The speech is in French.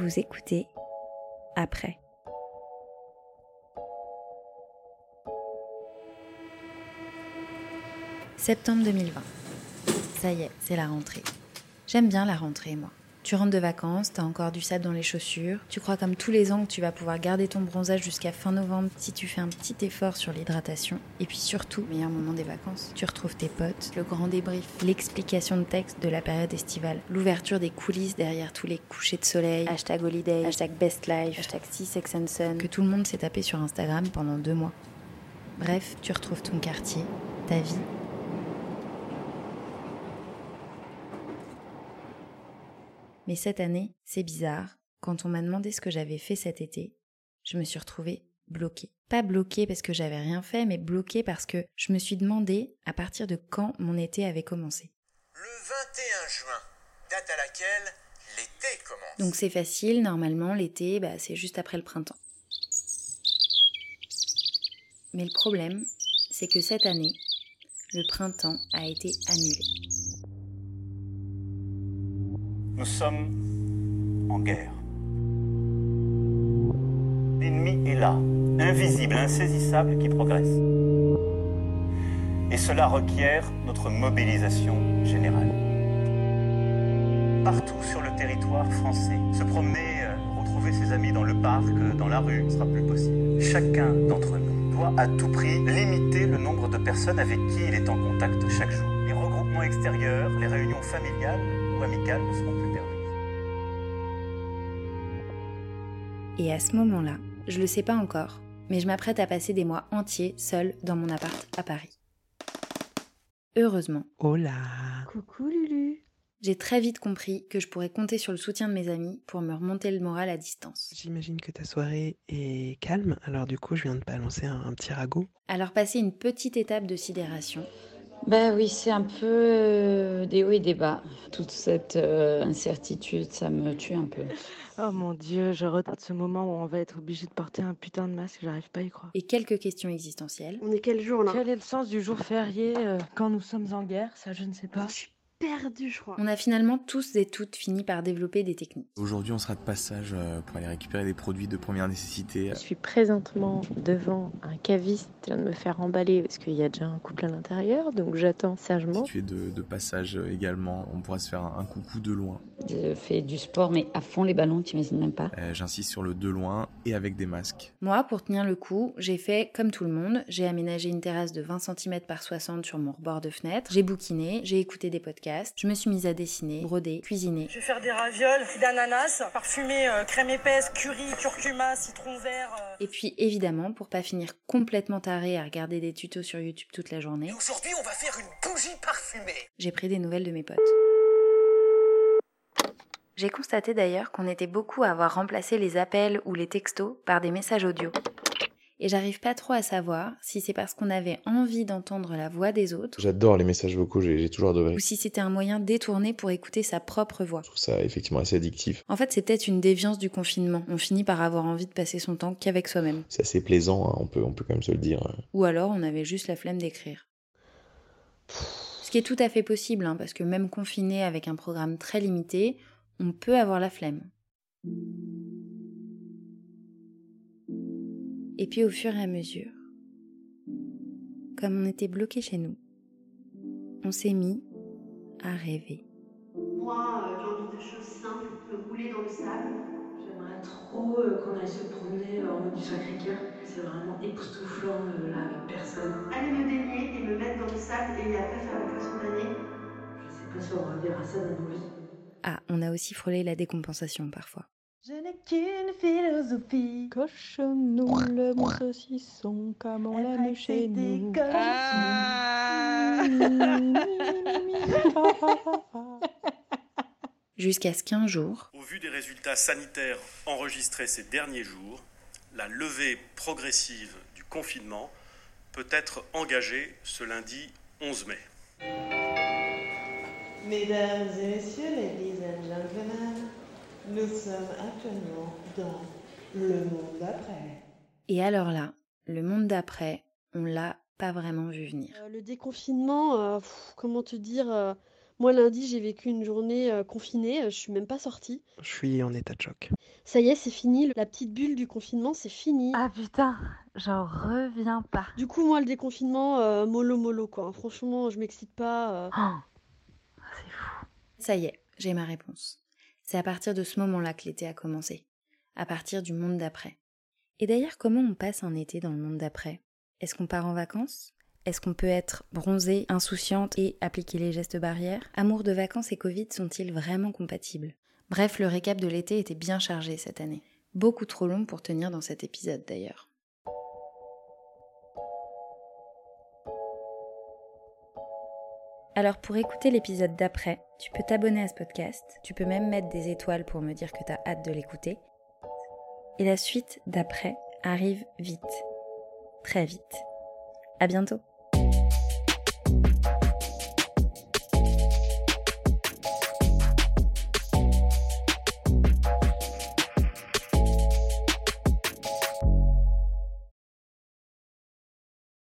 Vous écoutez après. Septembre 2020. Ça y est, c'est la rentrée. J'aime bien la rentrée, moi. Tu rentres de vacances, t'as encore du sable dans les chaussures, tu crois comme tous les ans que tu vas pouvoir garder ton bronzage jusqu'à fin novembre si tu fais un petit effort sur l'hydratation. Et puis surtout, meilleur moment des vacances, tu retrouves tes potes, le grand débrief, l'explication de texte de la période estivale, l'ouverture des coulisses derrière tous les couchers de soleil, hashtag holiday, hashtag best life, hashtag see sex and sun, que tout le monde s'est tapé sur Instagram pendant deux mois. Bref, tu retrouves ton quartier, ta vie Mais cette année, c'est bizarre, quand on m'a demandé ce que j'avais fait cet été, je me suis retrouvée bloquée. Pas bloquée parce que j'avais rien fait, mais bloquée parce que je me suis demandé à partir de quand mon été avait commencé. Le 21 juin, date à laquelle l'été commence. Donc c'est facile, normalement l'été, bah, c'est juste après le printemps. Mais le problème, c'est que cette année, le printemps a été annulé. Nous sommes en guerre. L'ennemi est là, invisible, insaisissable, qui progresse. Et cela requiert notre mobilisation générale. Partout sur le territoire français, se promener, euh, retrouver ses amis dans le parc, dans la rue, ne sera plus possible. Chacun d'entre nous doit à tout prix limiter le nombre de personnes avec qui il est en contact chaque jour. Les regroupements extérieurs, les réunions familiales ou amicales ne seront plus permises. Et à ce moment-là, je le sais pas encore, mais je m'apprête à passer des mois entiers seule dans mon appart à Paris. Heureusement, Hola. Coucou Lulu. j'ai très vite compris que je pourrais compter sur le soutien de mes amis pour me remonter le moral à distance. J'imagine que ta soirée est calme, alors du coup je viens de balancer un, un petit ragot. Alors passer une petite étape de sidération, Ben oui, c'est un peu euh, des hauts et des bas. Toute cette euh, incertitude, ça me tue un peu. Oh mon dieu, je retarde ce moment où on va être obligé de porter un putain de masque, j'arrive pas à y croire. et quelques questions existentielles, On est quel jour là? Quel est le sens du jour férié euh, quand nous sommes en guerre? Ça, je ne sais pas. Je suis perdue, je crois. on a finalement tous et toutes fini par développer des techniques. Aujourd'hui, on sera de passage euh, pour aller récupérer des produits de première nécessité. Je suis présentement devant un caviste qui vient de me faire emballer parce qu'il y a déjà un couple à l'intérieur, donc j'attends sagement. Si tu es de, de passage euh, également, on pourra se faire un coucou de loin. Je fais du sport, mais à fond les ballons, t'imagines même pas. Euh, J'insiste sur le de loin et avec des masques. Moi, pour tenir le coup, j'ai fait comme tout le monde, j'ai aménagé une terrasse de 20 cm par 60 sur mon rebord de fenêtre, j'ai bouquiné, j'ai écouté des podcasts, je me suis mise à dessiner, broder, cuisiner. Je vais faire des ravioles d'ananas, parfumées euh, crème épaisse, curry, curcuma, citron vert. euh. Et puis évidemment, pour pas finir complètement taré à regarder des tutos sur YouTube toute la journée, aujourd'hui, on va faire une bougie parfumée. j'ai pris des nouvelles de mes potes. J'ai constaté d'ailleurs qu'on était beaucoup à avoir remplacé les appels ou les textos par des messages audio. Et j'arrive pas trop à savoir si c'est parce qu'on avait envie d'entendre la voix des autres J'adore les messages vocaux, j'ai toujours adoré. ou si c'était un moyen détourné pour écouter sa propre voix. Je trouve ça effectivement assez addictif. En fait, c'est peut-être une déviance du confinement. On finit par avoir envie de passer son temps qu'avec soi-même. C'est assez plaisant, hein, on, peut, on peut quand même se le dire. Ou alors on avait juste la flemme d'écrire. Ce qui est tout à fait possible, hein, parce que même confiné avec un programme très limité, on peut avoir la flemme. Et puis au fur et à mesure, comme on était bloqué chez nous, on s'est mis à rêver. Moi, euh, j'ai envie de choses simples, de rouler dans le sable. J'aimerais trop euh, qu'on aille se promener euh, en mode du Sacré-Cœur. C'est vraiment époustouflant euh, là avec personne. Aller me baigner et me mettre dans le sable et après faire la poisson d'année. Je sais pas si on reverra ça dans nos vies. Ah, on a aussi frôlé la décompensation parfois. Je n'ai qu'une philosophie. Cochons-nous le bon saucisson comme on l'aime chez nous. Jusqu'à ce qu'un jour, Au vu des résultats sanitaires enregistrés ces derniers jours, la levée progressive du confinement peut être engagée ce lundi 11 mai. Mesdames et messieurs, ladies and gentlemen, nous sommes actuellement dans le monde d'après. et alors là, le monde d'après, on l'a pas vraiment vu venir. Euh, le déconfinement, euh, pff, comment te dire euh, Moi, lundi, j'ai vécu une journée euh, confinée, je suis même pas sortie. Je suis en état de choc. Ça y est, c'est fini, la petite bulle du confinement, c'est fini. Ah putain, j'en reviens pas. Du coup, moi, le déconfinement, euh, mollo mollo, quoi. Franchement, je m'excite pas. euh. Ça y est, j'ai ma réponse. C'est à partir de ce moment-là que l'été a commencé. À partir du monde d'après. Et d'ailleurs, comment on passe un été dans le monde d'après? Est-ce qu'on part en vacances? Est-ce qu'on peut être bronzée, insouciante et appliquer les gestes barrières? Amour de vacances et Covid sont-ils vraiment compatibles? Bref, le récap de l'été était bien chargé cette année. Beaucoup trop long pour tenir dans cet épisode d'ailleurs. Alors pour écouter l'épisode d'après, tu peux t'abonner à ce podcast, tu peux même mettre des étoiles pour me dire que t'as hâte de l'écouter. Et la suite d'après arrive vite. Très vite. À bientôt